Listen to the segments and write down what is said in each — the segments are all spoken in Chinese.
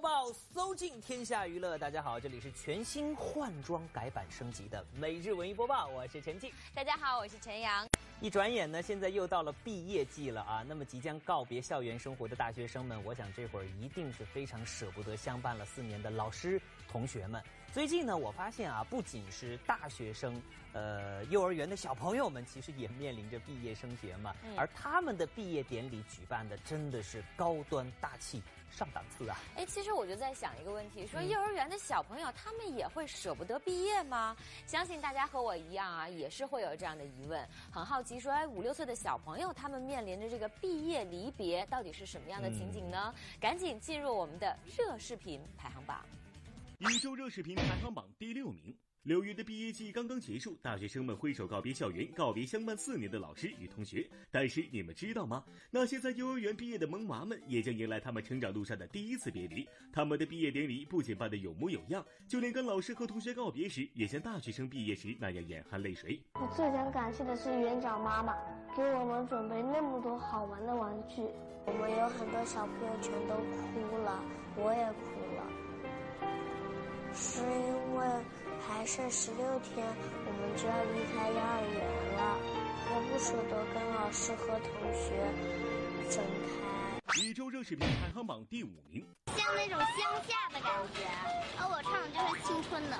播报，搜尽天下娱乐。大家好，这里是全新换装改版升级的每日文艺播报，我是陈静。大家好，我是陈阳。一转眼呢，现在又到了毕业季了啊。那么即将告别校园生活的大学生们，我想这会儿一定是非常舍不得相伴了四年的老师同学们。最近呢，我发现啊，不仅是大学生，呃，幼儿园的小朋友们，其实也面临着毕业升学嘛。而他们的毕业典礼举办的真的是高端大气。上档次啊！哎，其实我就在想一个问题：说幼儿园的小朋友，他们也会舍不得毕业吗？相信大家和我一样啊，也是会有这样的疑问，很好奇说，哎，五六岁的小朋友，他们面临着这个毕业离别，到底是什么样的情景呢？赶紧进入我们的热视频排行榜，一周热视频排行榜第六名。六月的毕业季刚刚结束，大学生们挥手告别校园，告别相伴四年的老师与同学。但是你们知道吗？那些在幼儿园毕业的萌娃们，也将迎来他们成长路上的第一次别离。他们的毕业典礼不仅办得有模有样，就连跟老师和同学告别时，也像大学生毕业时那样眼含泪水。我最想感谢的是园长妈妈，给我们准备那么多好玩的玩具。我们有很多小朋友全都哭了，我也哭了，是因为。还剩十六天，我们就要离开幼儿园了。我不舍得跟老师和同学分开。一周热视频排行榜第五名，像那种乡下的感觉，而我唱的就是青春的。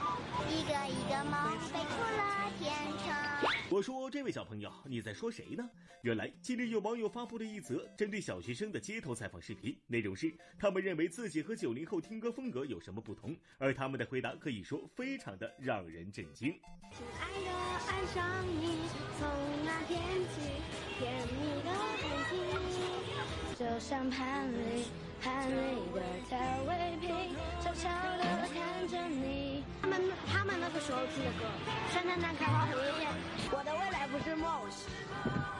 一个一个梦飞出了天城。我说：“这位小朋友，你在说谁呢？”原来近日有网友发布了一则针对小学生的街头采访视频，内容是他们认为自己和九零后听歌风格有什么不同，而他们的回答可以说非常的让人震惊。亲爱的，爱上你，从那天起，甜蜜的就像盘里盘里的调味品，悄悄的看着你。他们他们那个时候听的歌，圣诞蛋开花红叶，我的未来不是梦。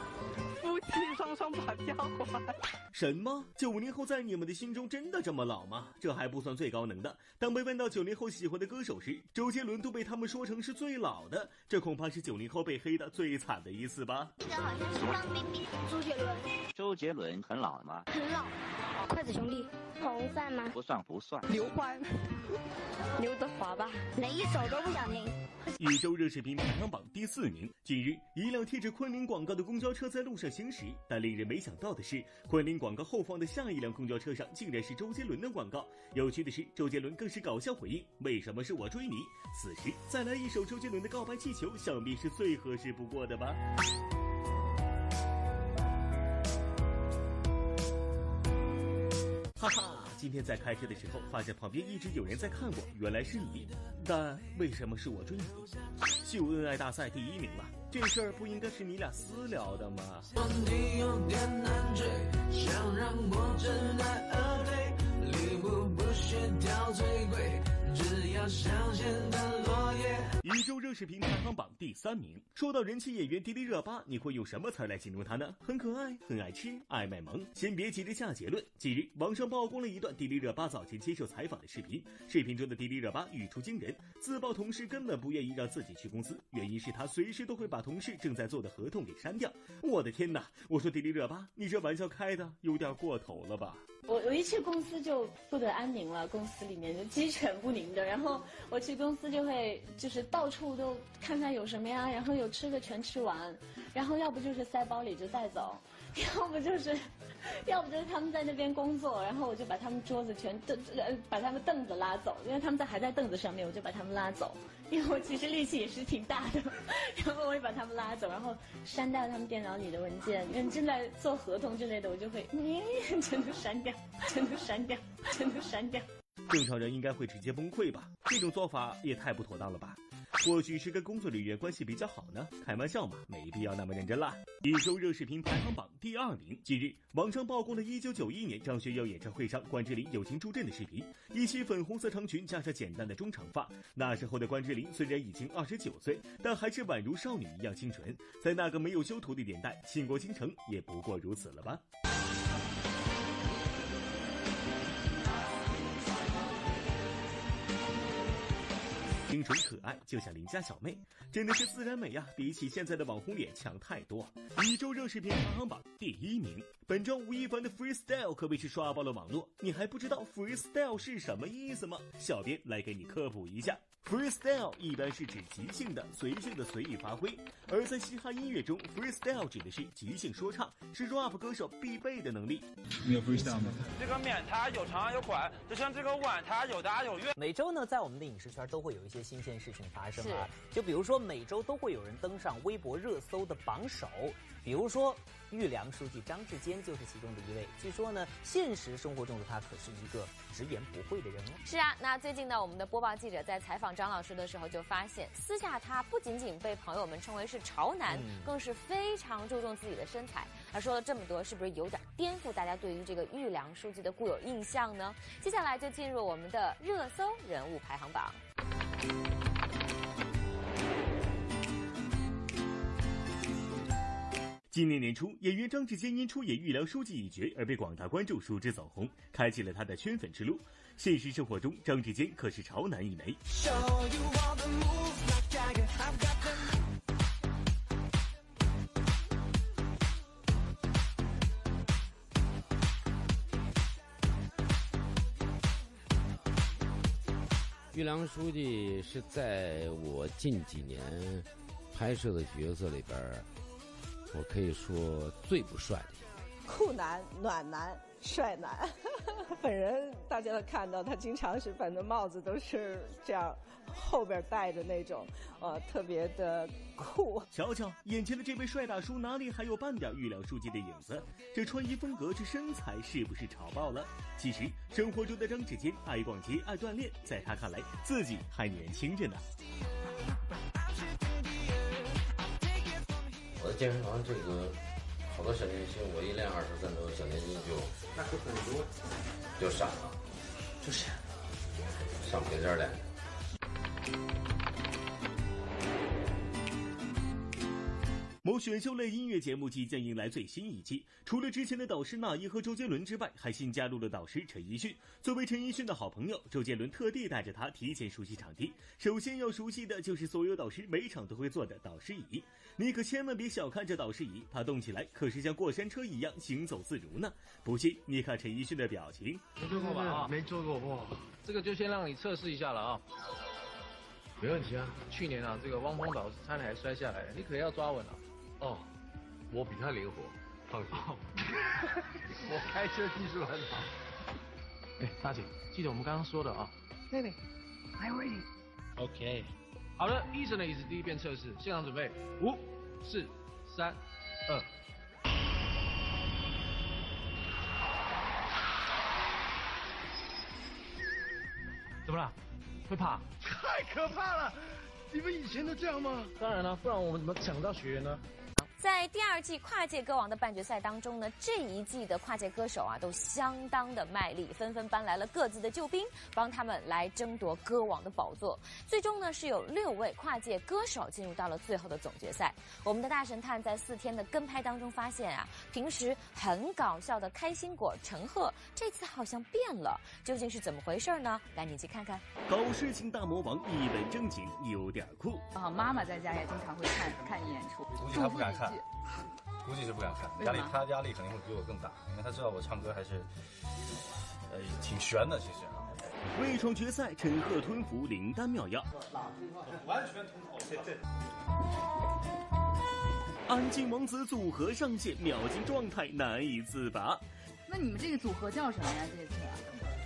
夫妻双双把家还。什么？九零后在你们的心中真的这么老吗？这还不算最高能的。当被问到九零后喜欢的歌手时，周杰伦都被他们说成是最老的，这恐怕是九零后被黑的最惨的一次吧。这个好像是范冰冰，周杰伦。周杰伦很老吗？很老。筷子兄弟，红算吗？不算不算。刘欢，刘德华吧？哪一首都不想听。一周热视频排行榜第四名。近日，一辆贴着昆凌广告的公交车在路上行驶，但令人没想到的是，昆凌广告后方的下一辆公交车上竟然是周杰伦的广告。有趣的是，周杰伦更是搞笑回应：“为什么是我追你？”此时再来一首周杰伦的告白气球，想必是最合适不过的吧。哈哈，今天在开车的时候，发现旁边一直有人在看我，原来是你。但为什么是我追你？秀恩爱大赛第一名了，这事儿不应该是你俩私聊的吗？一周热视频排行榜第三名。说到人气演员迪丽热巴，你会用什么词来形容她呢？很可爱，很爱吃，爱卖萌。先别急着下结论。近日，网上曝光了一段迪丽热巴早前接受采访的视频。视频中的迪丽热巴语出惊人，自曝同事根本不愿意让自己去公司，原因是她随时都会把同事正在做的合同给删掉。我的天哪！我说迪丽热巴，你这玩笑开的有点过头了吧？我我一去公司就不得安宁了，公司里面就鸡犬不宁的。然后我去公司就会就是到处都看看有什么呀，然后有吃的全吃完，然后要不就是塞包里就带走，要不就是，要不就是他们在那边工作，然后我就把他们桌子全凳呃把他们凳子拉走，因为他们在还在凳子上面，我就把他们拉走，因为我其实力气也是挺大的，然后我会把他们拉走，然后删掉他们电脑里的文件，嗯正在做合同之类的，我就会全都删掉。全都删掉，全都删掉。正常人应该会直接崩溃吧？这种做法也太不妥当了吧？或许是跟工作人员关系比较好呢？开玩笑嘛，没必要那么认真啦。一周热视频排行榜第二名。近日，网上曝光了1991年张学友演唱会上关之琳友情助阵的视频，一袭粉红色长裙加上简单的中长发。那时候的关之琳虽然已经二十九岁，但还是宛如少女一样清纯。在那个没有修图的年代，倾国倾城也不过如此了吧？清纯可爱，就像邻家小妹，真的是自然美呀！比起现在的网红脸强太多。一周热视频排行榜第一名，本周吴亦凡的 freestyle 可谓是刷爆了网络。你还不知道 freestyle 是什么意思吗？小编来给你科普一下。Freestyle 一般是指即兴的、随性的随意发挥，而在嘻哈音乐中，freestyle 指的是即兴说唱，是 rap 歌手必备的能力。你有 freestyle 吗？这个面它有长有宽，就像这个碗它有大有圆。每周呢，在我们的影视圈都会有一些新鲜事情发生啊，就比如说每周都会有人登上微博热搜的榜首，比如说。玉良书记张志坚就是其中的一位。据说呢，现实生活中的他可是一个直言不讳的人哦。是啊，那最近呢，我们的播报记者在采访张老师的时候就发现，私下他不仅仅被朋友们称为是潮男，更是非常注重自己的身材。他说了这么多，是不是有点颠覆大家对于这个玉良书记的固有印象呢？接下来就进入我们的热搜人物排行榜。今年年初，演员张志坚因出演玉良书记一角而被广大观众熟知走红，开启了他的圈粉之路。现实生活中，张志坚可是潮男一枚。玉良书记是在我近几年拍摄的角色里边我可以说最不帅的，酷男、暖男、帅男。本人大家都看到，他经常是反正帽子都是这样后边戴着那种，呃，特别的酷。瞧瞧，眼前的这位帅大叔哪里还有半点玉良书记的影子？这穿衣风格，这身材是不是潮爆了？其实生活中的张志坚爱逛街、爱锻炼，在他看来自己还年轻着呢。我的健身房这个好多小年轻，我一练二十三周，小年轻就那就很多，就闪了，就闪，上平尖练。某选秀类音乐节目即将迎来最新一期，除了之前的导师那英和周杰伦之外，还新加入了导师陈奕迅。作为陈奕迅的好朋友，周杰伦特地带着他提前熟悉场地。首先要熟悉的就是所有导师每场都会坐的导师椅，你可千万别小看这导师椅，它动起来可是像过山车一样行走自如呢。不信你看陈奕迅的表情。没做过吧？啊，没做过哇，这个就先让你测试一下了啊。没问题啊。去年啊，这个汪峰导师差点还摔下来，你可要抓稳了。哦，我比他灵活，放心。我开车技术很好。哎，大姐，记得我们刚刚说的啊。Ready，I'm ready。OK，好了，医生的椅子第一遍测试，现场准备，五、四、三、二。怎么了？会怕？太可怕了！你们以前都这样吗？当然了，不然我们怎么抢到学员呢？在第二季跨界歌王的半决赛当中呢，这一季的跨界歌手啊都相当的卖力，纷纷搬来了各自的救兵，帮他们来争夺歌王的宝座。最终呢，是有六位跨界歌手进入到了最后的总决赛。我们的大神探在四天的跟拍当中发现啊，平时很搞笑的开心果陈赫，这次好像变了，究竟是怎么回事呢？赶紧去看看。搞事情大魔王一本正经，有点酷。啊，妈妈在家也经常会看看演出，估计他不敢看。估计是不敢看，压力他压力肯定会比我更大，因为他知道我唱歌还是，呃，挺悬的。其实啊，未闯决赛，陈赫吞服灵丹妙药，完全通透。安静王子组合上线，秒进状态，难以自拔。那你们这个组合叫什么呀？这次？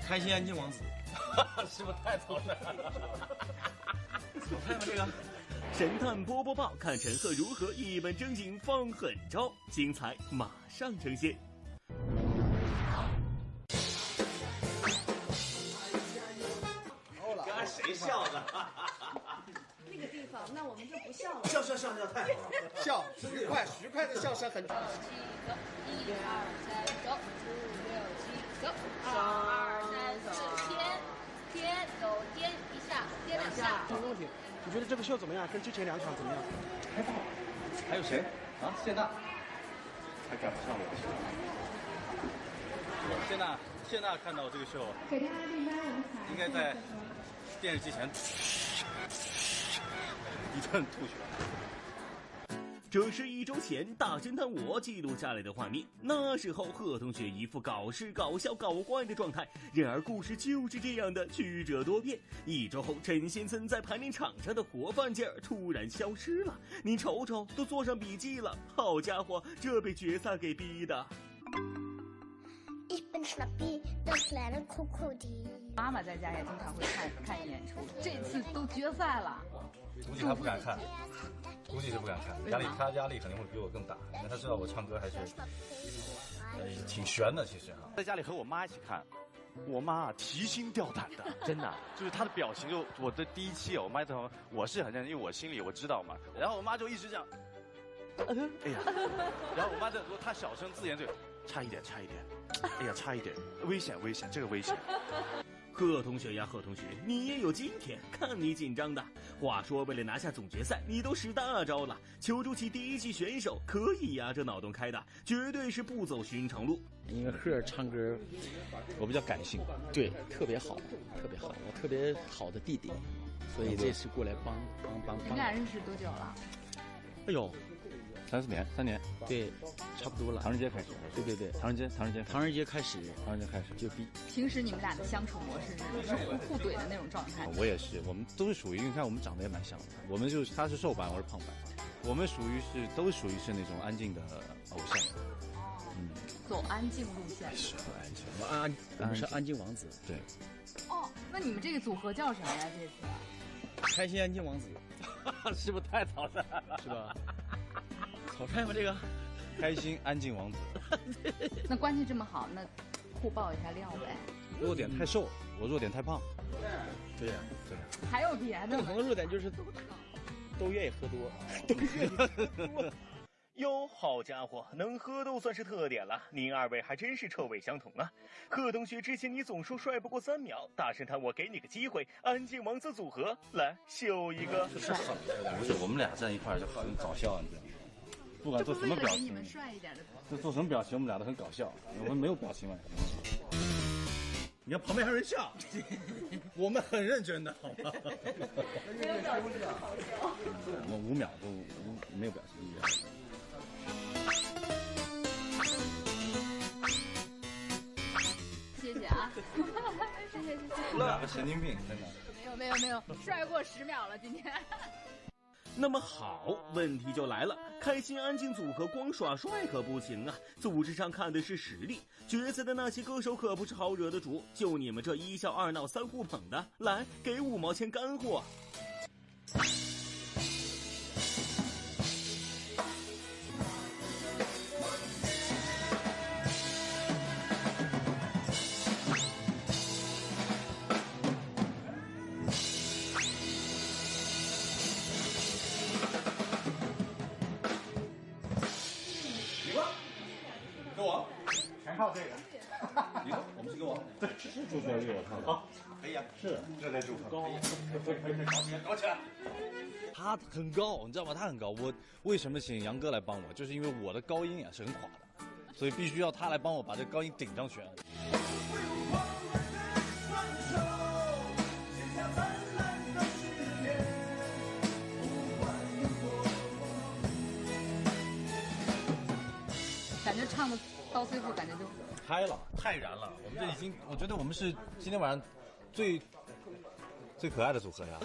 开心安静王子，是不是太草率了？我看看这个。神探波波报，看陈赫如何一本正经放狠招，精彩马上呈现。刚才谁笑的？那个地方，那我们就不笑了。笑笑笑笑，太好了！笑，徐快，徐快的笑声很。一二三，走，五六七，走，二三四，颠，颠，走，颠一下，颠两下。没问题。你觉得这个秀怎么样？跟之前两场怎么样？还不好。还有谁？啊，谢娜。还赶不上我。谢娜，谢娜看到这个秀，应该在电视机前。一阵吐血。这是一周前大侦探我记录下来的画面。那时候贺同学一副搞事、搞笑、搞怪的状态，然而故事就是这样的曲折多变。一周后，陈先生在排练场上的活泛劲儿突然消失了。你瞅瞅，都做上笔记了。好家伙，这被决赛给逼的。一本傻逼的可爱的酷酷的。妈妈在家也经常会看看演出，这次都决赛了。估计他不敢看，估计是不敢看，压力他压力肯定会比我更大，因为他知道我唱歌还是呃挺悬的，其实哈。在家里和我妈一起看，我妈提心吊胆的，真的，就是她的表情就我的第一期，我妈在旁边，我是很认真，因为我心里我知道嘛，然后我妈就一直这样，哎呀，然后我妈在说，她小声自言自语，差一点，差一点，哎呀，差一点，危险，危险，这个危险。贺同学呀，贺同学，你也有今天，看你紧张的。话说，为了拿下总决赛，你都使大招了。求助其第一期选手，可以呀，这脑洞开的，绝对是不走寻常路。因为贺儿唱歌，我比较感性，对，特别好，特别好，我特别好的弟弟，所以这次过来帮帮帮帮。你们俩认识多久了？哎呦，三四年，三年，对，差不多了。唐人街开始，对对对，唐人街，唐人街，唐人街开始，唐人街开始就比。平时你们俩的相处模式是是互互怼的那种状态。我也是，我们都是属于，你看我们长得也蛮像的，我们就是他是瘦版，我是胖版，我们属于是都属于是那种安静的偶像，嗯，走安静路线。是安静，我们安我们是安静王子，对。哦，那你们这个组合叫什么呀？这次？开心安静王子，是不是太草率了？是吧？草率吗？这个？开心安静王子。那关系这么好，那互爆一下料呗。弱点太瘦，我弱点太胖。对呀，对呀。还有别的吗？共同的弱点就是都都愿意喝多，都愿意喝多。哟，好家伙，能喝都算是特点了。您二位还真是臭味相同啊！贺同学，之前你总说帅不过三秒，大神探，我给你个机会，安静王子组合来秀一个。是很不是，我们俩站一块儿就很搞笑，你知道吗？不管做什么表情，你们帅一点的。就做什么表情，我们俩都很搞笑。我们没有表情嘛。你看旁边还有人笑，我们很认真的，好吗？没有表情好笑。我们五秒都无没有表情。谢谢啊，谢谢谢谢。两个神经病，真的。没有没有没有，帅过十秒了今天。那么好，问题就来了，开心安静组合光耍帅可不行啊，组织上看的是实力。决赛的那些歌手可不是好惹的主，就你们这一笑二闹三互捧的，来给五毛钱干货。好，可以啊，是热烈祝福，高，搞起来，搞起来。他很高，你知道吗？他很高。我为什么请杨哥来帮我？就是因为我的高音啊是很垮的，所以必须要他来帮我把这高音顶上去。感觉唱的。到最后感觉就嗨了，太燃了！我们这已经，我觉得我们是今天晚上最最可爱的组合呀！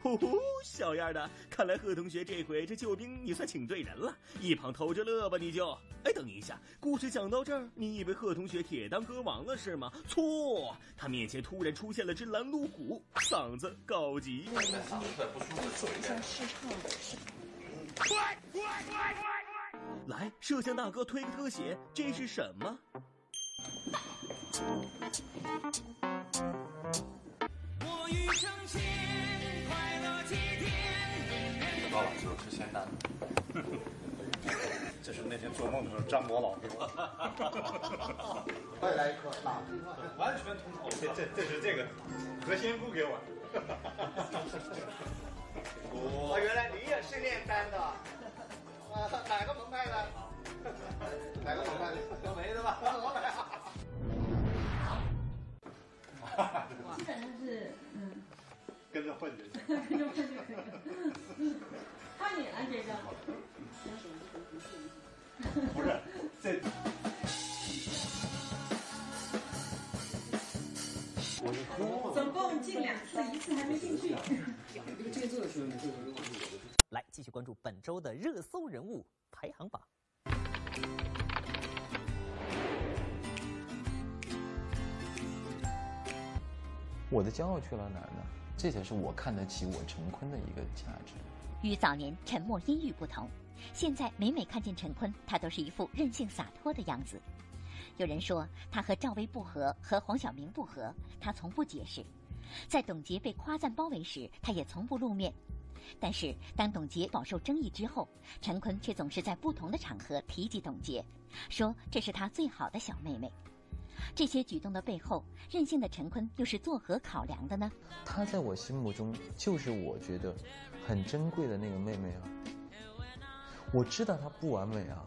呼 呼，小样的，看来贺同学这回这救兵你算请对人了，一旁偷着乐吧你就。哎，等一下，故事讲到这儿，你以为贺同学铁当歌王了是吗？错，他面前突然出现了只拦路虎，嗓子高级。嗓子不舒服，走一下试唱。来，摄像大哥推个特写，这是什么？高老师吃咸蛋，这是那天做梦的时候张博老给我。再来一颗辣，完全通透。这这这是这个何仙姑给我。哦，原来你也是炼丹的。哪个门派的？哪个门派的？都没的吧？老板。哈，基本上是嗯，跟着混就行。跟着混就可以了。换你了，姐姐。不是这。总共进两次，一次还没进去。这个这的时候你会不会忘记我的？来，继续关注本周的热搜人物排行榜。我的骄傲去了哪儿呢？这才是我看得起我陈坤的一个价值。与早年沉默阴郁不同，现在每每看见陈坤，他都是一副任性洒脱的样子。有人说他和赵薇不和，和黄晓明不和，他从不解释。在董洁被夸赞包围时，他也从不露面。但是当董洁饱受争议之后，陈坤却总是在不同的场合提及董洁，说这是他最好的小妹妹。这些举动的背后，任性的陈坤又是作何考量的呢？她在我心目中就是我觉得很珍贵的那个妹妹啊。我知道她不完美啊，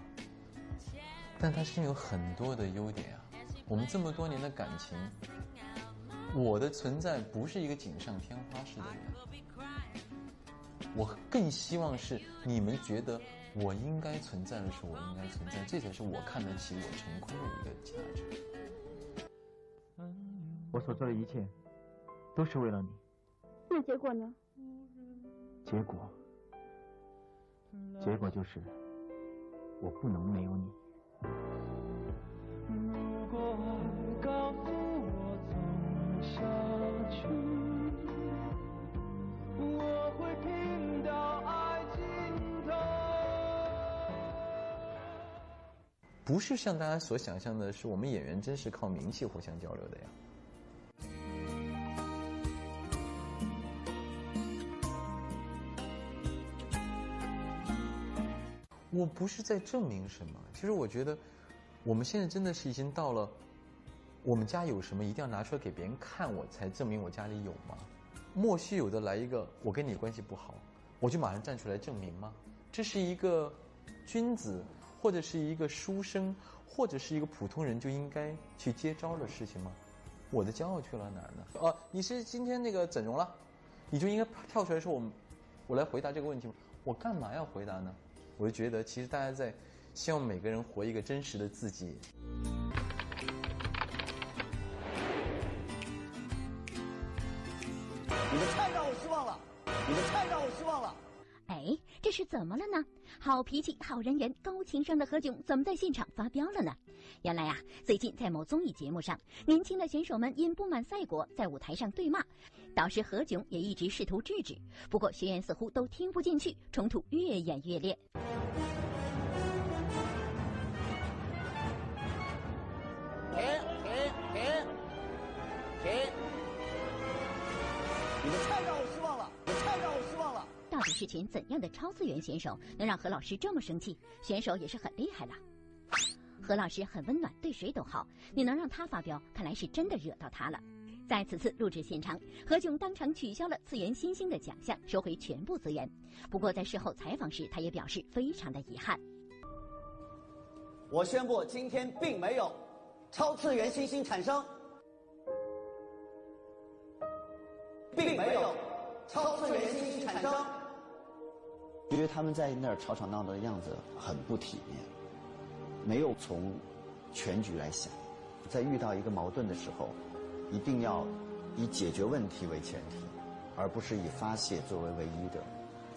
但她身上有很多的优点啊。我们这么多年的感情，我的存在不是一个锦上添花式的人，我更希望是你们觉得我应该存在的时候，我应该存在，这才是我看得起我成功的一个价值。我所做的一切，都是为了你。那结果呢？结果，结果就是我不能没有你。如果告诉我走下去，我会听到爱尽头。不是像大家所想象的，是我们演员真是靠名气互相交流的呀。我不是在证明什么，其实我觉得，我们现在真的是已经到了，我们家有什么一定要拿出来给别人看，我才证明我家里有吗？莫须有的来一个，我跟你关系不好，我就马上站出来证明吗？这是一个君子，或者是一个书生，或者是一个普通人就应该去接招的事情吗？我的骄傲去了哪儿呢？哦，你是今天那个整容了，你就应该跳出来说我，我来回答这个问题吗？我干嘛要回答呢？我就觉得，其实大家在希望每个人活一个真实的自己。你们太让我失望了。哎，这是怎么了呢？好脾气、好人缘、高情商的何炅怎么在现场发飙了呢？原来呀，最近在某综艺节目上，年轻的选手们因不满赛果，在舞台上对骂，导师何炅也一直试图制止，不过学员似乎都听不进去，冲突越演越烈。到底是群怎样的超次元选手，能让何老师这么生气？选手也是很厉害了。何老师很温暖，对谁都好，你能让他发飙，看来是真的惹到他了。在此次录制现场，何炅当场取消了次元新星的奖项，收回全部资源。不过在事后采访时，他也表示非常的遗憾。我宣布，今天并没有超次元新星产生，并没有超次元新星产生。因为他们在那儿吵吵闹闹的样子很不体面，没有从全局来想，在遇到一个矛盾的时候，一定要以解决问题为前提，而不是以发泄作为唯一的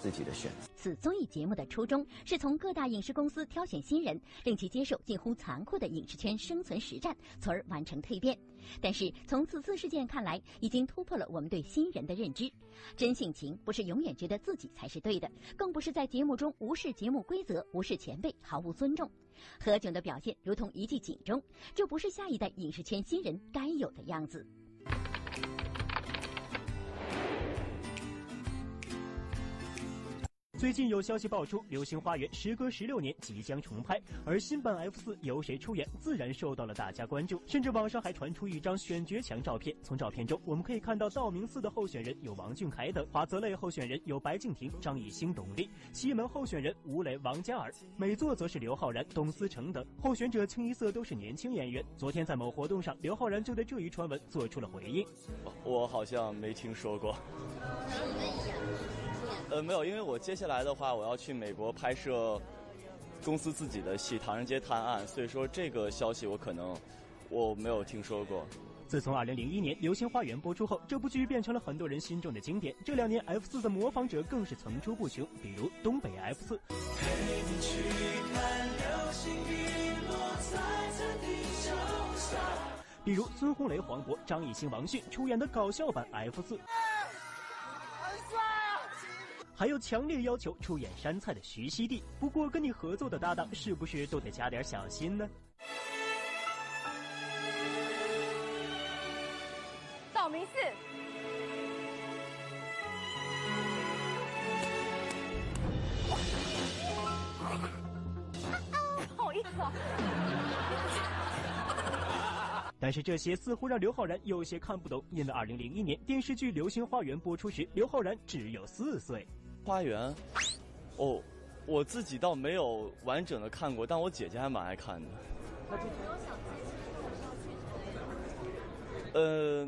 自己的选择。此综艺节目的初衷是从各大影视公司挑选新人，令其接受近乎残酷的影视圈生存实战，从而完成蜕变。但是从此次事件看来，已经突破了我们对新人的认知。真性情不是永远觉得自己才是对的，更不是在节目中无视节目规则、无视前辈、毫无尊重。何炅的表现如同一记警钟，这不是下一代影视圈新人该有的样子。最近有消息爆出，《流星花园》时隔十六年即将重拍，而新版 F 四由谁出演，自然受到了大家关注。甚至网上还传出一张选角墙照片，从照片中我们可以看到道明寺的候选人有王俊凯等，华泽类候选人有白敬亭、张艺兴、董力，西门候选人吴磊、王嘉尔，美作则是刘昊然、董思成等。候选者清一色都是年轻演员。昨天在某活动上，刘昊然就对这一传闻做出了回应：“我好像没听说过。”呃，没有，因为我接下来的话，我要去美国拍摄公司自己的戏《唐人街探案》，所以说这个消息我可能我没有听说过。自从2001年《流星花园》播出后，这部剧变成了很多人心中的经典。这两年 F 四的模仿者更是层出不穷，比如东北 F 四。比如孙红雷、黄渤、张艺兴、王迅出演的搞笑版 F 四。还有强烈要求出演山菜的徐熙娣，不过跟你合作的搭档是不是都得加点小心呢？道明寺。不好意思啊。但是这些似乎让刘昊然有些看不懂，因为2001年电视剧《流星花园》播出时，刘昊然只有四岁。花园，哦，我自己倒没有完整的看过，但我姐姐还蛮爱看的。呃，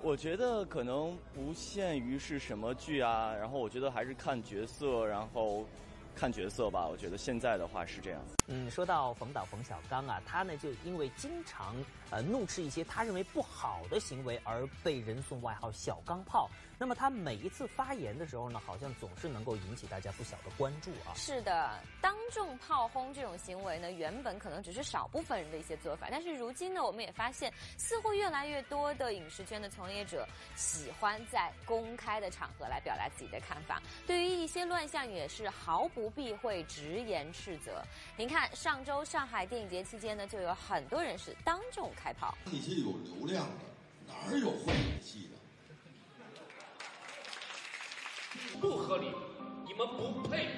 我觉得可能不限于是什么剧啊，然后我觉得还是看角色，然后看角色吧。我觉得现在的话是这样。嗯，说到冯导冯小刚啊，他呢就因为经常呃怒斥一些他认为不好的行为而被人送外号“小钢炮”。那么他每一次发言的时候呢，好像总是能够引起大家不小的关注啊。是的，当众炮轰这种行为呢，原本可能只是少部分人的一些做法，但是如今呢，我们也发现，似乎越来越多的影视圈的从业者喜欢在公开的场合来表达自己的看法，对于一些乱象也是毫不避讳，直言斥责。您看，上周上海电影节期间呢，就有很多人是当众开炮。那些有流量的，哪儿有会演戏的？不合理，你们不配。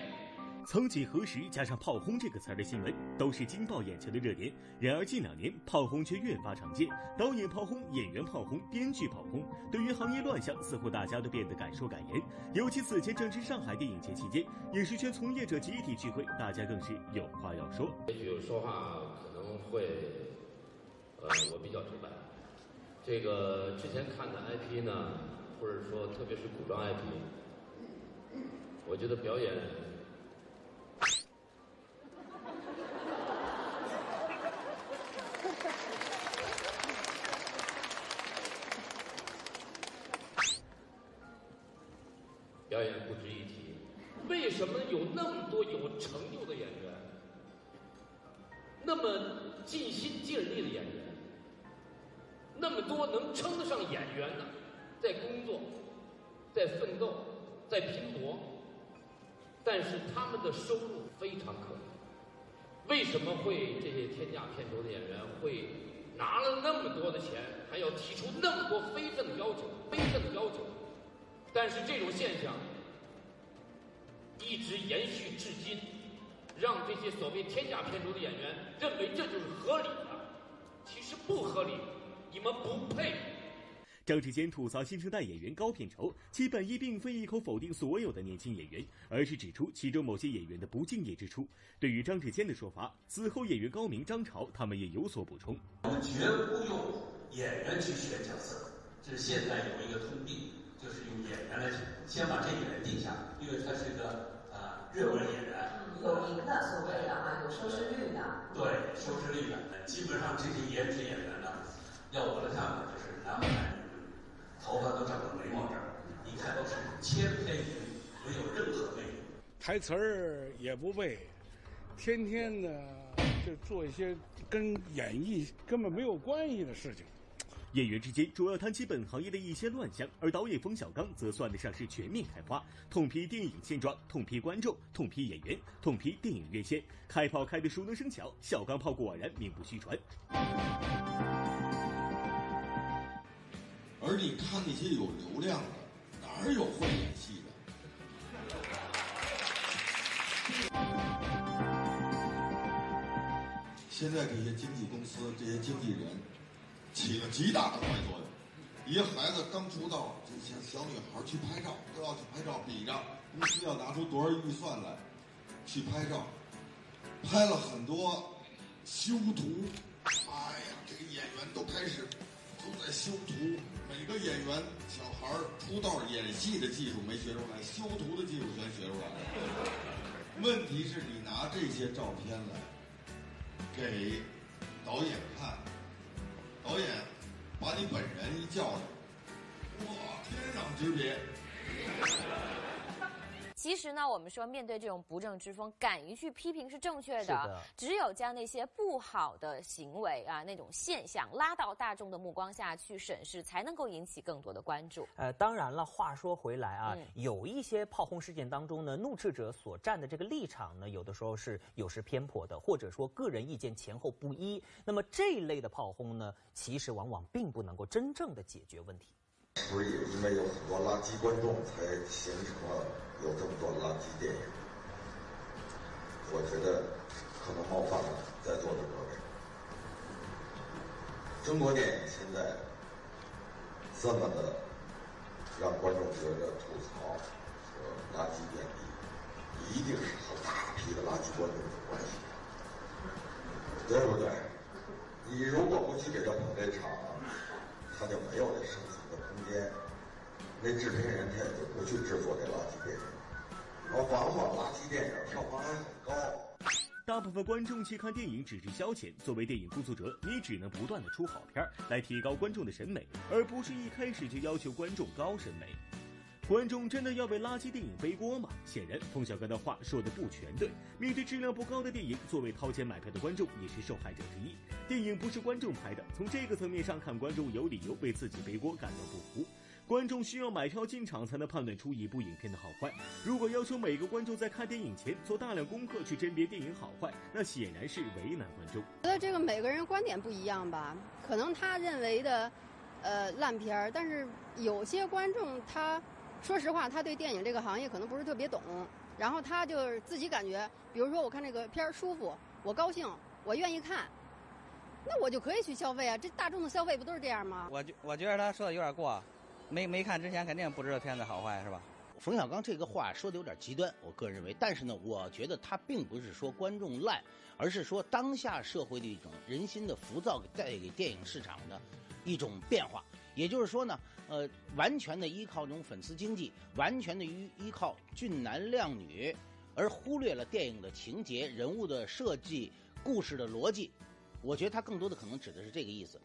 曾几何时，加上“炮轰”这个词儿的新闻都是惊爆眼球的热点。然而近两年，炮轰却越发常见，导演炮轰、演员炮轰、编剧炮轰。对于行业乱象，似乎大家都变得敢说敢言。尤其此前正值上海电影节期间，影视圈从业者集体聚会，大家更是有话要说。也许说话可能会，呃，我比较直白。这个之前看的 IP 呢，或者说特别是古装 IP。我觉得表演，表演不值一提。为什么有那么多有成就的演员，那么尽心尽力的演员，那么多能称得上演员的，在工作，在奋斗？在拼搏，但是他们的收入非常可怜。为什么会这些天价片酬的演员会拿了那么多的钱，还要提出那么多非分的要求、非分的要求？但是这种现象一直延续至今，让这些所谓天价片酬的演员认为这就是合理的，其实不合理，你们不配。张志坚吐槽新生代演员高片酬，其本意并非一口否定所有的年轻演员，而是指出其中某些演员的不敬业之处。对于张志坚的说法，此后演员高明、张潮他们也有所补充：我们绝不用演员去选角色，这是现在有一个通病，就是用演员来先把这演员定下，因为他是个呃热门演员，有名的所谓的啊，有收视率的。对，收视率的，基本上这些颜值演员呢，要我的看法就是男男。头发都长到眉毛这儿，一看都是千篇一律，没有任何魅力。台词儿也不背，天天的就做一些跟演艺根本没有关系的事情。演员之间主要谈起本行业的一些乱象，而导演冯小刚则算得上是全面开花，痛批电影现状，痛批观众，痛批演员，痛批电影院线，开炮开得熟能生巧，小钢炮果然名不虚传。而你看那些有流量的，哪有会演戏的？现在这些经纪公司、这些经纪人起了极大的坏作用。一个孩子刚出道，这些小女孩去拍照，都要去拍照比着公司要拿出多少预算来去拍照，拍了很多修图。哎呀，这个演员都开始都在修图。每个演员小孩出道演戏的技术没学出来，修图的技术全学出来了。问题是你拿这些照片来给导演看，导演把你本人一叫，哇，天壤之别。其实呢，我们说面对这种不正之风，敢于去批评是正确的。只有将那些不好的行为啊、那种现象拉到大众的目光下去审视，才能够引起更多的关注。呃，当然了，话说回来啊，嗯有一些炮轰事件当中呢，怒斥者所站的这个立场呢，有的时候是有失偏颇的，或者说个人意见前后不一。那么这一类的炮轰呢，其实往往并不能够真正的解决问题。是不是也因为有很多垃圾观众，才形成了有这么多垃圾电影？我觉得可能冒犯了在座的各位。中国电影现在这么的让观众觉得吐槽和垃圾遍地，一定是和大批的垃圾观众有关系，对不对？你如果不去给他捧这场，他就没有这生存那制片人他也就不去制作这垃圾电影，而往往垃圾电影票房还很高。大部分观众去看电影只是消遣，作为电影工作者，你只能不断的出好片儿来提高观众的审美，而不是一开始就要求观众高审美。观众真的要为垃圾电影背锅吗？显然，冯小刚的话说的不全对。面对质量不高的电影，作为掏钱买票的观众也是受害者之一。电影不是观众拍的，从这个层面上看，观众有理由为自己背锅感到不服。观众需要买票进场才能判断出一部影片的好坏。如果要求每个观众在看电影前做大量功课去甄别电影好坏，那显然是为难观众。觉得这个每个人观点不一样吧，可能他认为的，呃，烂片儿，但是有些观众他，说实话，他对电影这个行业可能不是特别懂，然后他就是自己感觉，比如说我看这个片儿舒服，我高兴，我愿意看，那我就可以去消费啊，这大众的消费不都是这样吗？我觉我觉得他说的有点过，没没看之前肯定不知道片子好坏是吧？冯小刚这个话说的有点极端，我个人认为。但是呢，我觉得他并不是说观众烂，而是说当下社会的一种人心的浮躁带给电影市场的一种变化。也就是说呢，呃，完全的依靠这种粉丝经济，完全的依依靠俊男靓女，而忽略了电影的情节、人物的设计、故事的逻辑。我觉得他更多的可能指的是这个意思。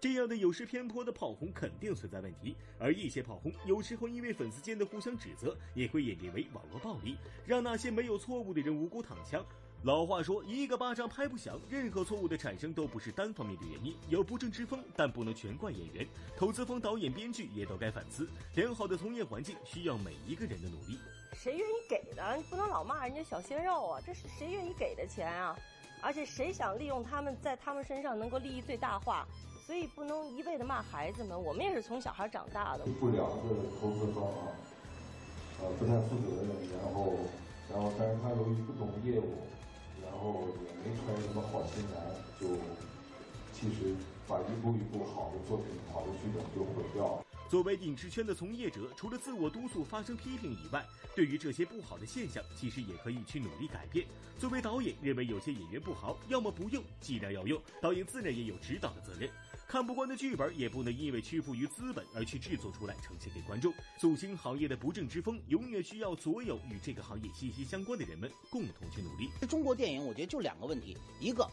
这样的有失偏颇的炮轰肯定存在问题，而一些炮轰有时候因为粉丝间的互相指责，也会演变为网络暴力，让那些没有错误的人无辜躺枪。老话说，一个巴掌拍不响，任何错误的产生都不是单方面的原因，有不正之风，但不能全怪演员。投资方、导演、编剧也都该反思，良好的从业环境需要每一个人的努力。谁愿意给的？你不能老骂人家小鲜肉啊！这是谁愿意给的钱啊？而且谁想利用他们在他们身上能够利益最大化？所以不能一味的骂孩子们。我们也是从小孩长大的。不良的投资方啊，呃，不太负责任，然后，然后，但是他由于不懂业务，然后也没揣什么好心眼，就其实把一部一部好的作品、好的剧本就毁掉了。作为影视圈的从业者，除了自我督促、发生批评以外，对于这些不好的现象，其实也可以去努力改变。作为导演，认为有些演员不好，要么不用，既然要用，导演自然也有指导的责任。看不惯的剧本，也不能因为屈服于资本而去制作出来呈现给观众。肃清行业的不正之风，永远需要所有与这个行业息息相关的人们共同去努力。中国电影，我觉得就两个问题，一个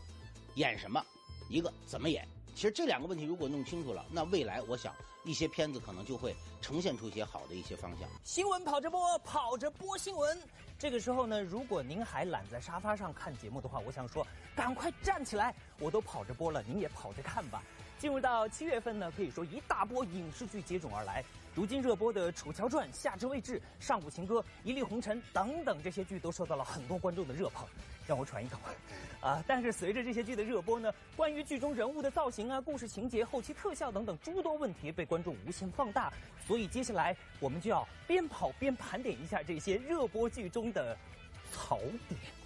演什么，一个怎么演。其实这两个问题如果弄清楚了，那未来我想一些片子可能就会呈现出一些好的一些方向。新闻跑着播，跑着播新闻。这个时候呢，如果您还懒在沙发上看节目的话，我想说，赶快站起来！我都跑着播了，您也跑着看吧。进入到七月份呢，可以说一大波影视剧接踵而来。如今热播的《楚乔传》《夏至未至》《上古情歌》《一粒红尘》等等这些剧都受到了很多观众的热捧，让我喘一口。啊，但是随着这些剧的热播呢，关于剧中人物的造型啊、故事情节、后期特效等等诸多问题被观众无限放大，所以接下来我们就要边跑边盘点一下这些热播剧中的槽点。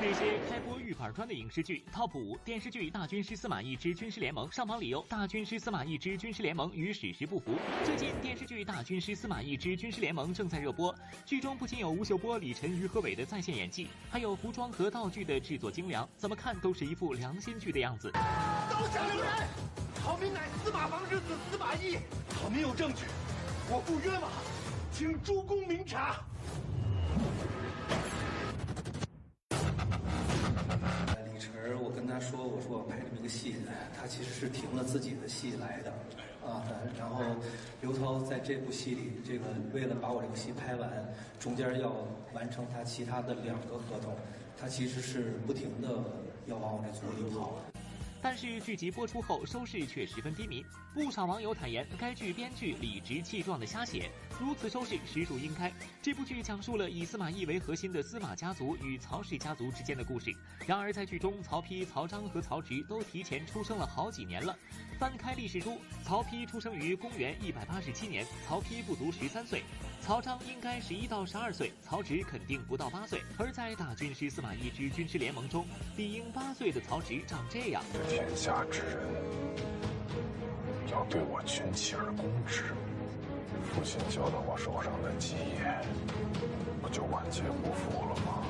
那些开播预板砖的影视剧 Top 五电视剧《大军师司马懿之军师联盟》上榜理由：《大军师司马懿之军师联盟》与史实不符。最近电视剧《大军师司马懿之军师联盟》正在热播，剧中不仅有吴秀波、李晨、于和伟的在线演技，还有服装和道具的制作精良，怎么看都是一副良心剧的样子。刀下留人，郝明乃司马王之子司马懿，郝明有证据，我不冤枉，请诸公明察。而，我跟他说，我说我拍这么一个戏，他其实是停了自己的戏来的，啊，然后刘涛在这部戏里，这个为了把我这个戏拍完，中间要完成他其他的两个合同，他其实是不停的要往我这组里跑。但是剧集播出后收视却十分低迷，不少网友坦言该剧编剧理直气壮的瞎写，如此收视实属应该。这部剧讲述了以司马懿为核心的司马家族与曹氏家族之间的故事。然而在剧中，曹丕、曹彰和曹植都提前出生了好几年了。翻开历史书，曹丕出生于公元一百八十七年，曹丕不足十三岁；曹彰应该十一到十二岁，曹植肯定不到八岁。而在大军师司马懿之军师联盟中，理应八岁的曹植长这样。天下之人要对我群起而攻之，父亲交到我手上的基业，不就万劫不复了吗？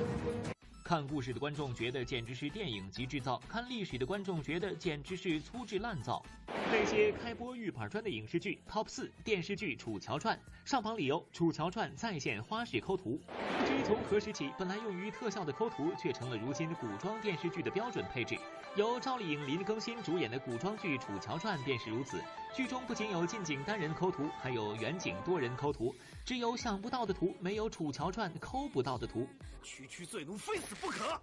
看故事的观众觉得简直是电影级制造，看历史的观众觉得简直是粗制滥造。那些开播预板砖的影视剧 TOP 四电视剧《楚乔传》上榜理由：楚乔传再现花式抠图。不知从何时起，本来用于特效的抠图却成了如今古装电视剧的标准配置。由赵丽颖、林更新主演的古装剧《楚乔传》便是如此。剧中不仅有近景单人抠图，还有远景多人抠图。只有想不到的图，没有《楚乔传》抠不到的图。区区罪奴，非死不可！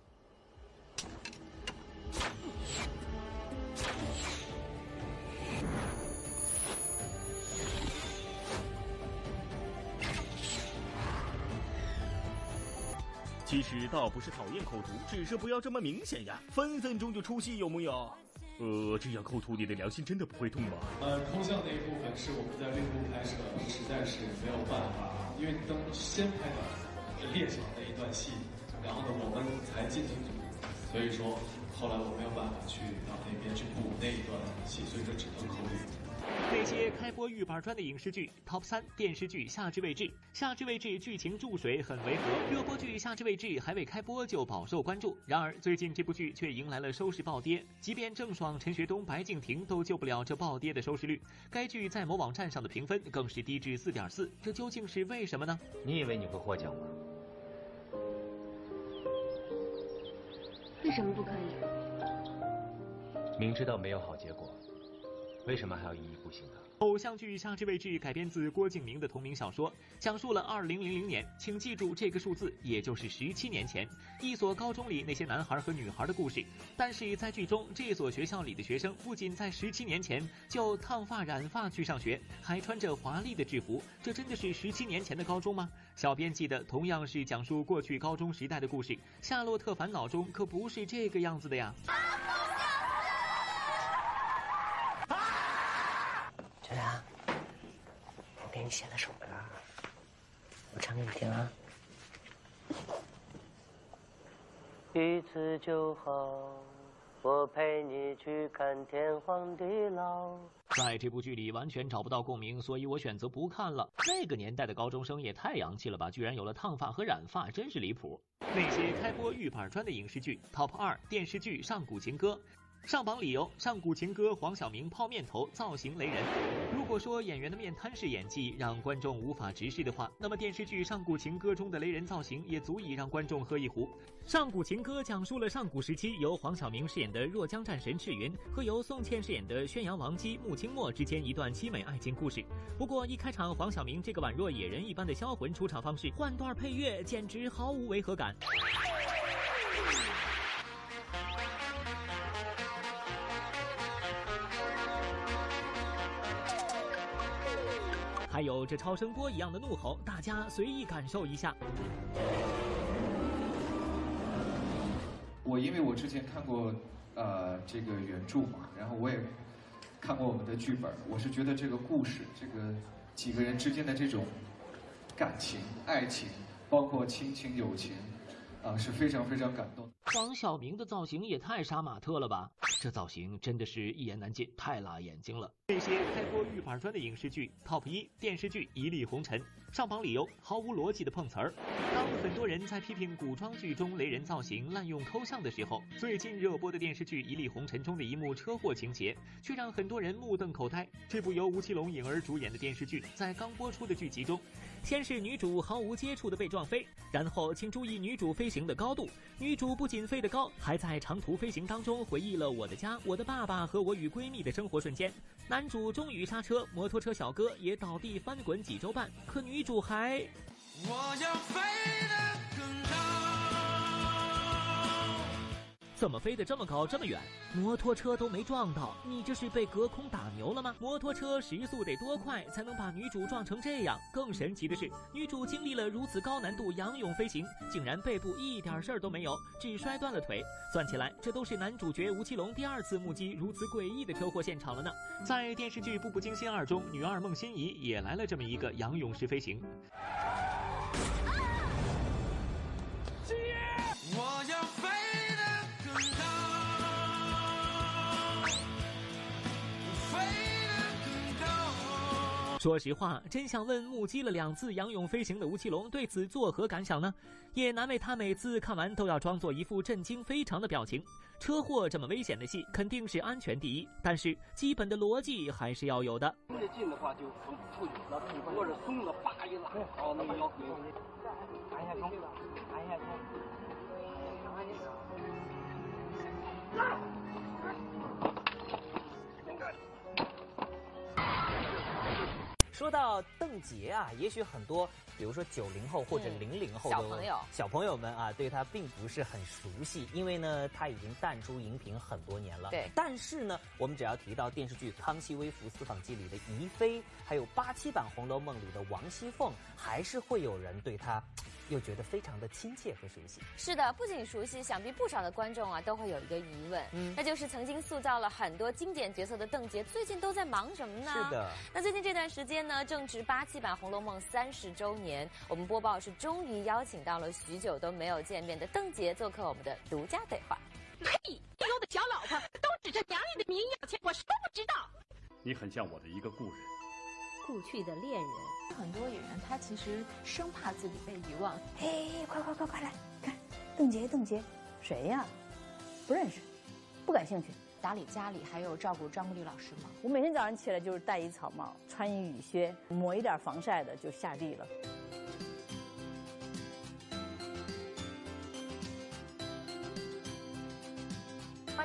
其实倒不是讨厌抠图，只是不要这么明显呀，分分钟就出戏，有木有？呃，这样抠图，你的良心真的不会痛吗？呃，抠像那一部分是我们在内部拍摄，实在是没有办法，因为灯先拍的猎场那一段戏，然后呢，我们才进行组，所以说后来我没有办法去到那边去补那一段戏，所以说只能抠图。那些开播预板砖的影视剧 TOP 三电视剧《夏至未至》，《夏至未至》剧情注水很违和，热播剧《夏至未至》还未开播就饱受关注。然而最近这部剧却迎来了收视暴跌，即便郑爽、陈学冬、白敬亭都救不了这暴跌的收视率。该剧在某网站上的评分更是低至四点四，这究竟是为什么呢？你以为你会获奖吗？为什么不可以？明知道没有好结果。为什么还要一意孤行呢？偶像剧《夏至未至》改编自郭敬明的同名小说，讲述了2000年，请记住这个数字，也就是十七年前，一所高中里那些男孩和女孩的故事。但是在剧中，这所学校里的学生不仅在十七年前就烫发染发去上学，还穿着华丽的制服。这真的是十七年前的高中吗？小编记得，同样是讲述过去高中时代的故事，《夏洛特烦恼》中可不是这个样子的呀雅，我给你写了首歌，我唱给你听啊。一次就好，我陪你去看天荒地老。在这部剧里完全找不到共鸣，所以我选择不看了。那个年代的高中生也太洋气了吧，居然有了烫发和染发，真是离谱。那些开播预板砖的影视剧 TOP 二电视剧《上古情歌》。上榜理由：上古情歌黄晓明泡面头造型雷人。如果说演员的面瘫式演技让观众无法直视的话，那么电视剧《上古情歌》中的雷人造型也足以让观众喝一壶。《上古情歌》讲述了上古时期由黄晓明饰演的若江战神赤云和由宋茜饰演的宣阳王姬穆清墨之间一段凄美爱情故事。不过一开场，黄晓明这个宛若野人一般的销魂出场方式，换段配乐简直毫无违和感。还有这超声波一样的怒吼，大家随意感受一下。我因为我之前看过呃这个原著嘛，然后我也看过我们的剧本，我是觉得这个故事，这个几个人之间的这种感情、爱情，包括亲情、友情，啊是非常非常感动。黄晓明的造型也太杀马特了吧！这造型真的是一言难尽，太辣眼睛了。那些开播预板砖的影视剧 TOP 一电视剧《一粒红尘》上榜理由：毫无逻辑的碰瓷儿。当很多人在批评古装剧中雷人造型滥用抠像的时候，最近热播的电视剧《一粒红尘》中的一幕车祸情节，却让很多人目瞪口呆。这部由吴奇隆、颖儿主演的电视剧，在刚播出的剧集中，先是女主毫无接触的被撞飞，然后请注意女主飞行的高度，女主不仅仅飞得高，还在长途飞行当中回忆了我的家、我的爸爸和我与闺蜜的生活瞬间。男主终于刹车，摩托车小哥也倒地翻滚几周半，可女主还。我要飞怎么飞得这么高这么远？摩托车都没撞到，你这是被隔空打牛了吗？摩托车时速得多快才能把女主撞成这样？更神奇的是，女主经历了如此高难度仰泳飞行，竟然背部一点事儿都没有，只摔断了腿。算起来，这都是男主角吴奇隆第二次目击如此诡异的车祸现场了呢。在电视剧《步步惊心二》中，女二孟欣怡也来了这么一个仰泳式飞行。我要飞说实话，真想问目击了两次仰泳飞行的吴奇隆对此作何感想呢？也难为他每次看完都要装作一副震惊非常的表情。车祸这么危险的戏，肯定是安全第一，但是基本的逻辑还是要有的。离得近的话就松出去，或者松了，叭一拉，好，那个腰可以按一下中，按一下中。说到邓婕啊，也许很多，比如说九零后或者零零后的小朋友小朋友们啊，对她并不是很熟悉，因为呢，她已经淡出荧屏很多年了。对，但是呢，我们只要提到电视剧《康熙微服私访记》里的宜妃，还有八七版《红楼梦》里的王熙凤，还是会有人对她。又觉得非常的亲切和熟悉。是的，不仅熟悉，想必不少的观众啊都会有一个疑问，嗯那就是曾经塑造了很多经典角色的邓婕，最近都在忙什么呢？是的。那最近这段时间呢，正值八七版《红楼梦》三十周年，我们播报是终于邀请到了许久都没有见面的邓婕做客我们的独家对话。呸！有的小老婆都指着娘里的名要钱，我什么不知道？你很像我的一个故人。故去的恋人，很多演员他其实生怕自己被遗忘。嘿，快快快快来看，邓婕，邓婕，谁呀？不认识，不感兴趣。打理家里还有照顾张国立老师吗？我每天早上起来就是戴一草帽，穿一雨靴，抹一点防晒的就下地了。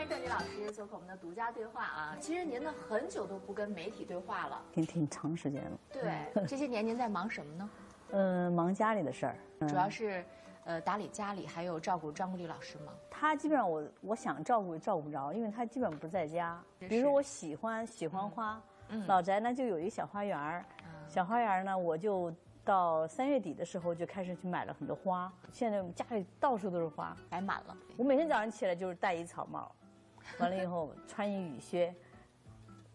迎邓婕老师做客我们的独家对话啊！其实您呢很久都不跟媒体对话了，挺挺长时间了。对，这些年您在忙什么呢？嗯，忙家里的事儿，嗯主要是，呃，打理家里，还有照顾张国立老师吗？他基本上我我想照顾也照顾不着，因为他基本不在家。比如说我喜欢喜欢花，嗯老宅呢就有一个小花园儿，小花园呢我就到三月底的时候就开始去买了很多花，现在家里到处都是花，摆满了。我每天早上起来就是戴一草帽，完了以后穿一雨靴。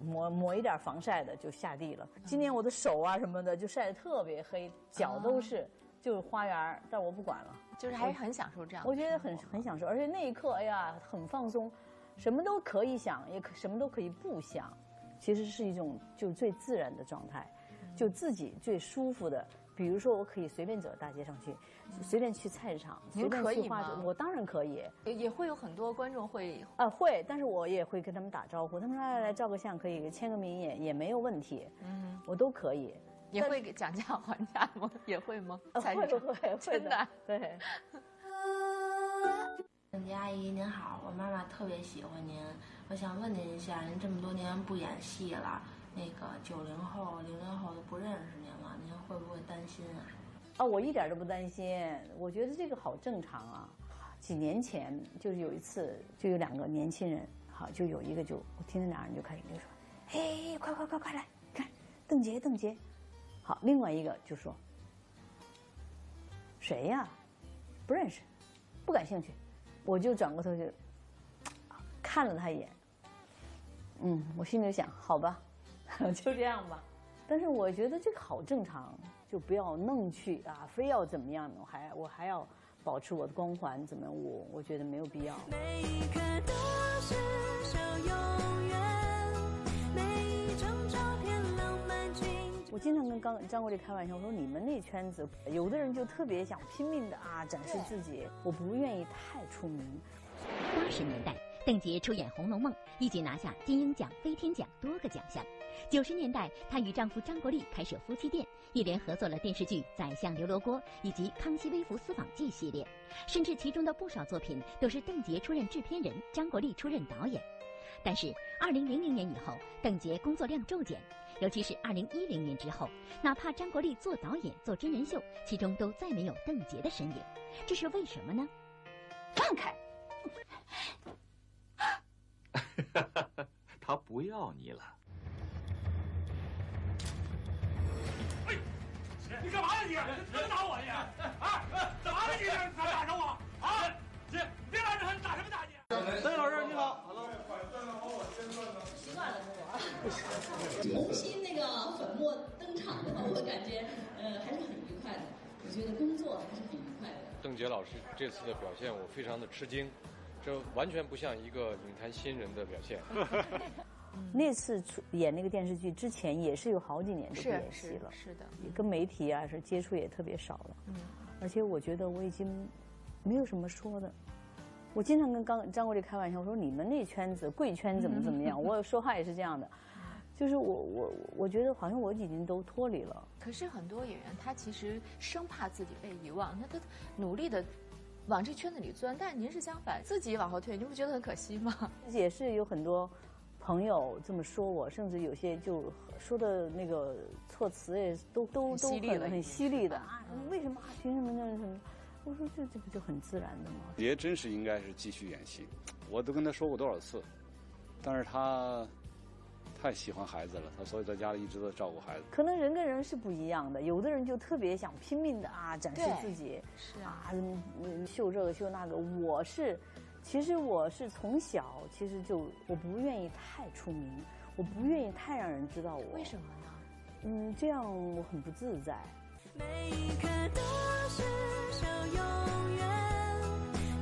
抹抹一点防晒的就下地了。今年我的手啊什么的就晒得特别黑，脚都是，就是花园儿，但我不管了。就是还是很享受这样的我觉得很很享受，而且那一刻，哎呀，很放松，什么都可以想，也可什么都可以不想，其实是一种就最自然的状态，就自己最舒服的。比如说，我可以随便走到大街上去，随便去菜市场，您随便可以吗去花市，我当然可以。也也会有很多观众会啊，会，但是我也会跟他们打招呼。他们说来来照个相，可以签个名也也没有问题，嗯，我都可以。也会给讲价还价吗？也会吗？呃菜市场会会 会真的对。邓婕阿姨您好，我妈妈特别喜欢您，我想问您一下，您这么多年不演戏了，那个九零后、零零后都不认识不会担心啊？啊，我一点都不担心，我觉得这个好正常啊。几年前就是有一次，就有两个年轻人，好，就有一个就我听着俩人就开始就说，嘿，快快快快来看，邓婕邓婕，好，另外一个就说，谁呀？不认识，不感兴趣，我就转过头就看了他一眼，嗯，我心里就想，好吧，就这样吧。但是我觉得这个好正常，就不要弄去啊，非要怎么样呢？我还我还要保持我的光环，怎么样？我我觉得没有必要。每一刻都是首永远，每一张照片浪漫情我经常跟张张国立开玩笑，我说你们那圈子，有的人就特别想拼命的啊展示自己，我不愿意太出名。八十年代，邓婕出演《红楼梦》，一举拿下金鹰奖、飞天奖多个奖项。九十年代，她与丈夫张国立开设夫妻店，一连合作了电视剧《宰相刘罗锅》以及《康熙微服私访记》系列，甚至其中的不少作品都是邓婕出任制片人，张国立出任导演。但是，二零零零年以后，邓婕工作量骤减，尤其是二零一零年之后，哪怕张国立做导演、做真人秀，其中都再没有邓婕的身影。这是为什么呢？放开！他不要你了。你干嘛呢你？怎么打我你？啊？怎么了你？敢打着我？啊？这别拦着他，你打什么打你？邓老师你好。习惯了是吧？重新那个粉墨登场的话，我感觉呃还是很愉快的。我觉得工作还是很愉快的。邓婕老师这次的表现，我非常的吃惊，这完全不像一个影坛新人的表现。那次出演那个电视剧之前，也是有好几年都不演戏了，是的，也跟媒体啊是接触也特别少了。嗯，而且我觉得我已经没有什么说的。我经常跟张张国立开玩笑，我说你们那圈子贵圈怎么怎么样，我说话也是这样的，就是我我我觉得好像我已经都脱离了。可是很多演员他其实生怕自己被遗忘，那他努力的往这圈子里钻，但是您是相反，自己往后退，你不觉得很可惜吗？也是有很多朋友这么说我，甚至有些就说的那个措辞也都都都很很犀利的。啊，为什么？啊凭什么那什么？我说这这不就很自然的吗？爷真是应该是继续演戏，我都跟他说过多少次，但是他太喜欢孩子了，他所以在家里一直在照顾孩子。可能人跟人是不一样的，有的人就特别想拼命的啊展示自己，是啊。嗯秀这个秀那个。我是，其实我是从小其实就我不愿意太出名，我不愿意太让人知道我。为什么呢？嗯，这样我很不自在。每一刻都是首永远，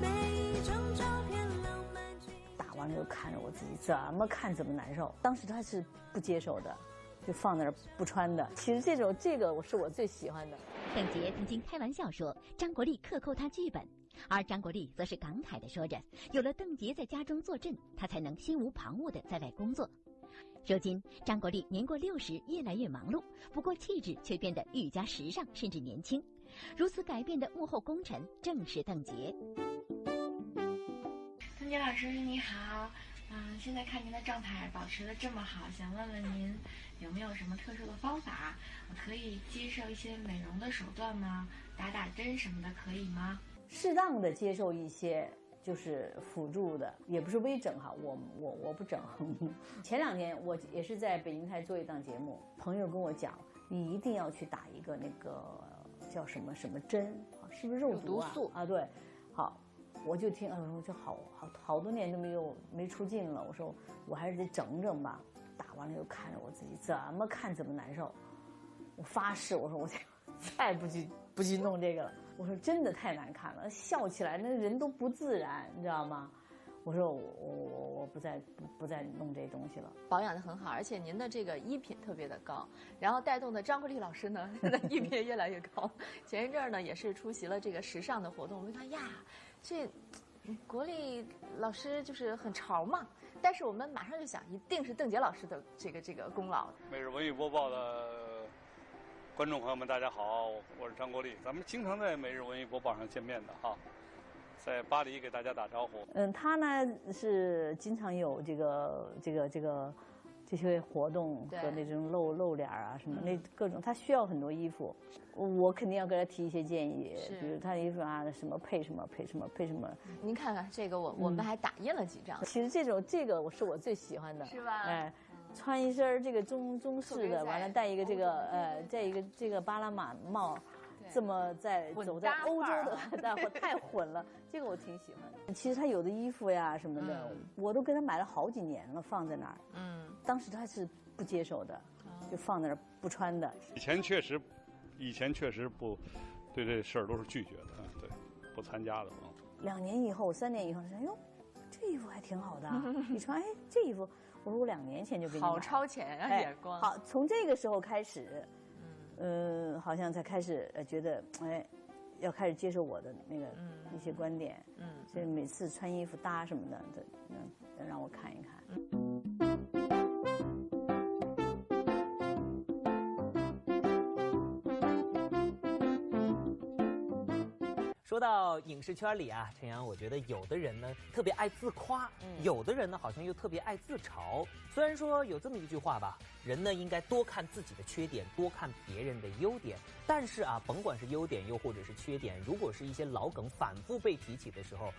每一张照片浪漫记打完了又看着我自己，怎么看怎么难受。当时他是不接受的，就放那儿不穿的。其实这种这个我是我最喜欢的。邓婕曾经开玩笑说张国立克扣他剧本，而张国立则是感慨地说着：“有了邓婕在家中坐镇，他才能心无旁骛地在外工作。”如今，张国立年过六十，越来越忙碌，不过气质却变得愈加时尚，甚至年轻。如此改变的幕后功臣，正是邓婕。邓婕老师你好，嗯、现在看您的状态保持的这么好，想问问您有没有什么特殊的方法？可以接受一些美容的手段吗？打打针什么的可以吗？适当的接受一些就是辅助的，也不是微整哈，我我我不整。前两天我也是在北京台做一档节目，朋友跟我讲，你一定要去打一个那个叫什么什么针，是不是肉毒？素啊，对，好。我就听，哎，我说好好好多年都没有没出镜了，我说我还是得整整吧。打完了又看着我自己，怎么看怎么难受。我 发誓，我说我再不去不去弄这个了。我说真的太难看了，笑起来那人都不自然，你知道吗？我说我我我我不再不不再弄这东西了。保养的很好，而且您的这个衣品特别的高，然后带动的张国立老师呢，他的衣品也越来越高。前一阵儿呢，也是出席了这个时尚的活动，我们看呀，这嗯国立老师就是很潮嘛，但是我们马上就想，一定是邓婕老师的这个这个功劳。每日文娱播报的观众朋友们，大家好，我是张国立，咱们经常在每日文艺播报上见面的哈，在巴黎给大家打招呼。嗯，他呢是经常有这个这个这个这些活动对和那种露露脸啊什么，嗯。那各种他需要很多衣服，我肯定要给他提一些建议，比如他的衣服啊什么配什么配什么配什么。您看看这个我，我们嗯还打印了几张。其实这种这个我是我最喜欢的，是吧？哎，穿一身儿这个中中式的，完了戴一个这个呃，戴一个这个巴拉马帽，这么在走在欧洲的范儿啊，但我太混了，这个我挺喜欢的。其实他有的衣服呀什么的，嗯我都给他买了好几年了，放在那儿。嗯，当时他是不接受的，就放在那儿不穿的。以前确实，以前确实不对这事儿都是拒绝的，嗯，对，不参加的啊。两年以后、三年以后，说：“哎呦，这衣服还挺好的啊，你穿，哎，这衣服。”我说：“我两年前就给你买。”好超前啊哎眼光。好，从这个时候开始，嗯，好像才开始呃觉得，哎，要开始接受我的那个一些观点，嗯，所以每次穿衣服搭什么的，都让让我看一看。说到影视圈里啊，陈阳，我觉得有的人呢特别爱自夸，嗯有的人呢好像又特别爱自嘲。虽然说有这么一句话吧，人呢应该多看自己的缺点，多看别人的优点。但是啊，甭管是优点又或者是缺点，如果是一些老梗反复被提起的时候，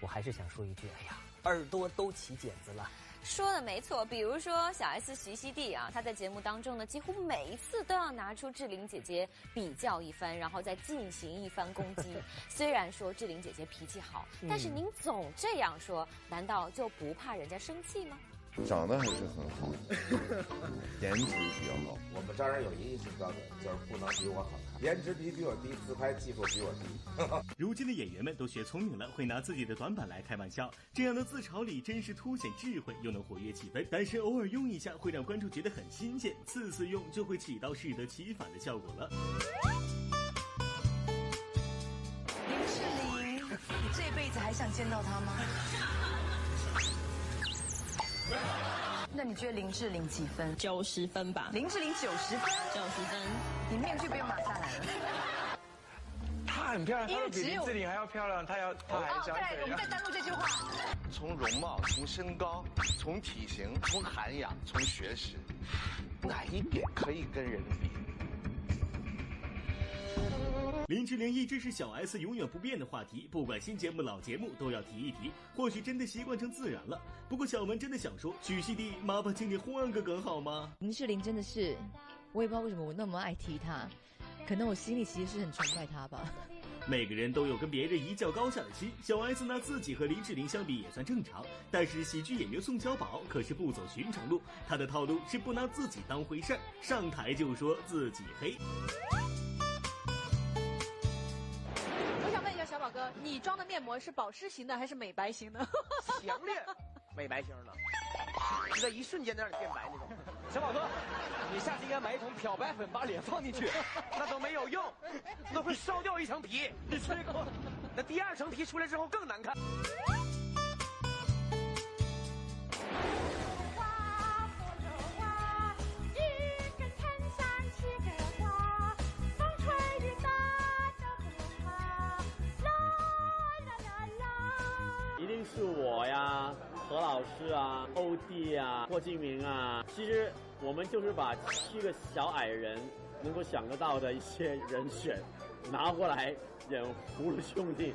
我还是想说一句：哎呀，耳朵都起茧子了。说的没错，比如说小 S 徐熙娣啊，她在节目当中呢，几乎每一次都要拿出志玲姐姐比较一番，然后再进行一番攻击。虽然说志玲姐姐脾气好，但是嗯您总这样说，难道就不怕人家生气吗？长得还是很好，颜值比较好。我们这儿有一个标准，就是不能比我好看，颜值比比我低，自拍技术比我低。如今的演员们都学聪明了，会拿自己的短板来开玩笑。这样的自嘲里真是凸显智慧，又能活跃气氛。但是偶尔用一下，会让观众觉得很新鲜；次次用就会起到适得其反的效果了。林志玲，你这辈子还想见到他吗？那你觉得林志玲几分？九十分吧。林志玲九十分，九十分。你面具不用拿下来了。她很漂亮，因为只有比林志玲还要漂亮，她要她还哦，想对，我怎样们再？单录这句话。从容貌，从身高，从体型，从涵养，从学识，哪一点可以跟人比？林志玲一直是小 S 永远不变的话题，不管新节目老节目都要提一提。或许真的习惯成自然了。不过小文真的想说，许熙娣，麻烦请你换个梗好吗？林志玲真的是，我也不知道为什么我那么爱提她，可能我心里其实是很崇拜她吧。每个人都有跟别人一较高下的心，小 S 拿自己和林志玲相比也算正常。但是喜剧演员宋小宝可是不走寻常路，他的套路是不拿自己当回事儿，上台就说自己黑。宝哥，你装的面膜是保湿型的还是美白型的？强烈美白型的，就在一瞬间能让你变白那种。小宝哥，你下次应该买一桶漂白粉，把脸放进去，那都没有用，那会烧掉一层皮。你吹过？那第二层皮出来之后更难看。何老师啊，欧弟啊，郭敬明啊。其实我们就是把七个小矮人能够想得到的一些人选拿过来演葫芦兄弟，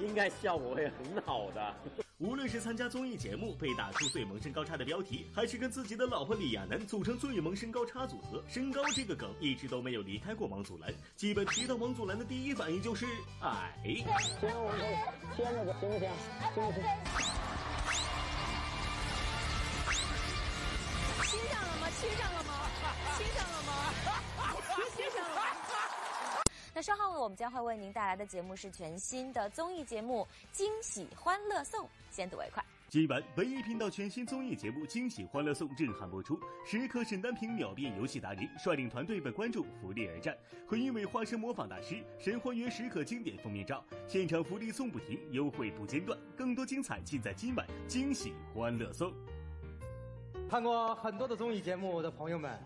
应该效果会很好的。无论是参加综艺节目被打出最萌身高差的标题，还是跟自己的老婆李亚男组成最萌身高差组合，身高这个梗一直都没有离开过王祖蓝。基本提到王祖蓝的第一反应就是矮。行，我们牵着走，行不行？行不行？亲上了吗？亲上了吗？亲上了吗？亲上了吗？那稍后呢，我们将会为您带来的节目是全新的综艺节目《惊喜欢乐颂》，先睹为快。今晚文艺频道全新综艺节目《惊喜欢乐颂》震撼播出，时刻沈丹萍秒变游戏达人，率领团队为观众福利而战。何云伟化身模仿大师，神还原时刻经典封面照，现场福利送不停，优惠不间断，更多精彩尽在今晚《惊喜欢乐颂》。看过很多的综艺节目的朋友们，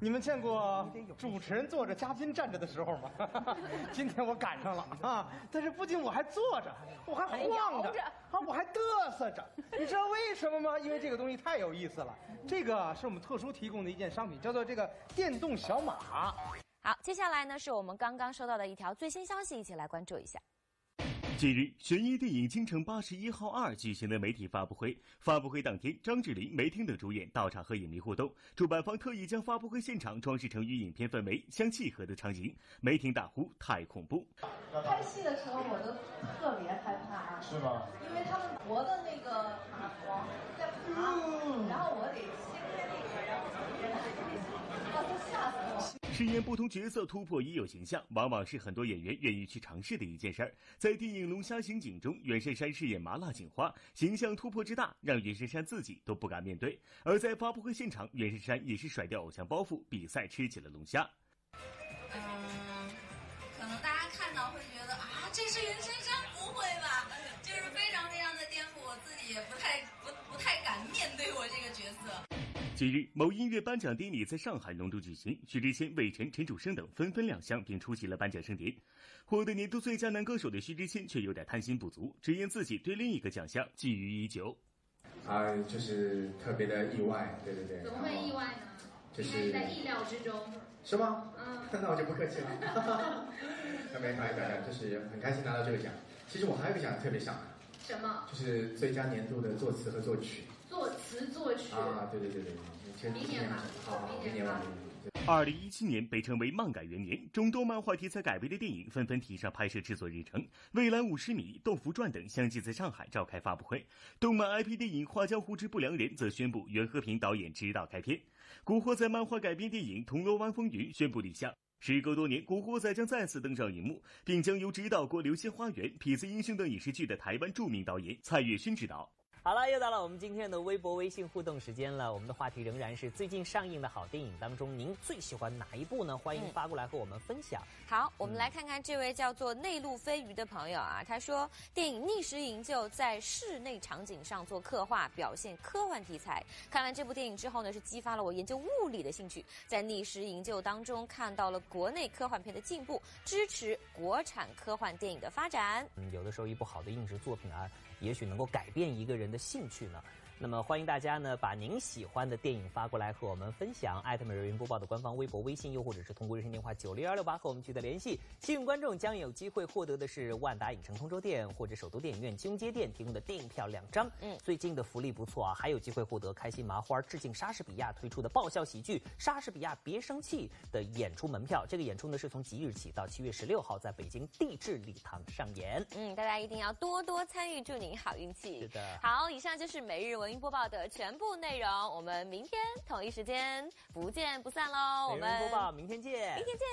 你们见过主持人坐着，嘉宾站着的时候吗？今天我赶上了啊！但是不仅我还坐着，我还晃着，啊，我还嘚瑟着。你知道为什么吗？因为这个东西太有意思了。这个是我们特殊提供的一件商品，叫做这个电动小马。好，接下来呢是我们刚刚收到的一条最新消息，一起来关注一下。近日，悬疑电影《京城八十一号二》举行的媒体发布会。发布会当天，张智霖、梅婷等主演到场和影迷互动。主办方特意将发布会现场装饰成与影片氛围相契合的场景。梅婷大呼：“太恐怖！”拍戏的时候我都特别害怕啊，是吗？因为他们活的那个蚂蟥在爬，然后我得掀开那个，然后啊，都吓死我。饰演不同角色突破已有形象，往往是很多演员愿意去尝试的一件事儿。在电影《龙虾刑警》中，袁姗姗饰演麻辣警花，形象突破之大，让袁姗姗自己都不敢面对。而在发布会现场，袁姗姗也是甩掉偶像包袱，比赛吃起了龙虾。嗯，可能大家看到会觉得啊，这是袁姗姗，不会吧？就是非常非常的颠覆，我自己也不太不不太敢面对我这个角色。近日，某音乐颁奖典礼在上海隆重举行，徐之谦、魏晨、陈楚生等纷纷亮相，并出席了颁奖盛典。获得年度最佳男歌手的徐之谦却有点贪心不足，直言自己对另一个奖项觊觎已久。啊，就是特别的意外，对对对。怎么会意外呢？就是应该在意料之中。是吗？嗯。那我就不客气了。那没开玩笑，就是很开心拿到这个奖。其实我还有一个奖特别想拿，什么？就是最佳年度的作词和作曲。作词作曲。啊，对对对对，明年吧，好好，明年吧。二零一七年被称为漫改元年，众多漫画题材改编的电影纷纷提上拍摄制作日程，《未来五十米》《豆腐传》等相继在上海召开发布会。动漫 IP 电影《画江湖之不良人》则宣布袁和平导演执导开片，《古惑仔》漫画改编电影《铜锣湾风云》宣布立项。时隔多年，《古惑仔》将再次登上荧幕，并将由执导过《流星花园》《痞子英雄》等影视剧的台湾著名导演蔡岳勋执导。好了，又到了我们今天的微博、微信互动时间了。我们的话题仍然是最近上映的好电影当中，您最喜欢哪一部呢？欢迎发过来和我们分享。好，我们来看看这位叫做内陆飞鱼的朋友啊，他说电影《逆时营救》在室内场景上做刻画，表现科幻题材。看完这部电影之后呢，是激发了我研究物理的兴趣，在《逆时营救》当中看到了国内科幻片的进步，支持国产科幻电影的发展。嗯，有的时候一部好的硬质作品啊。也许能够改变一个人的兴趣呢。那么欢迎大家呢把您喜欢的电影发过来和我们分享，艾特美人云播报的官方微博、微信，又或者是通过热线电话九六幺六八和我们取得联系。幸运观众将有机会获得的是万达影城通州店或者首都电影院金融街店提供的电影票两张。嗯，最近的福利不错啊，还有机会获得开心麻花致敬莎士比亚推出的爆笑喜剧《莎士比亚别生气》的演出门票。这个演出呢是从即日起到七月十六号在北京地质礼堂上演。嗯，大家一定要多多参与，祝您好运气。是的。好，以上就是每日文娱播报的。全部内容，我们明天同一时间不见不散喽！我们播报，明天见，明天见。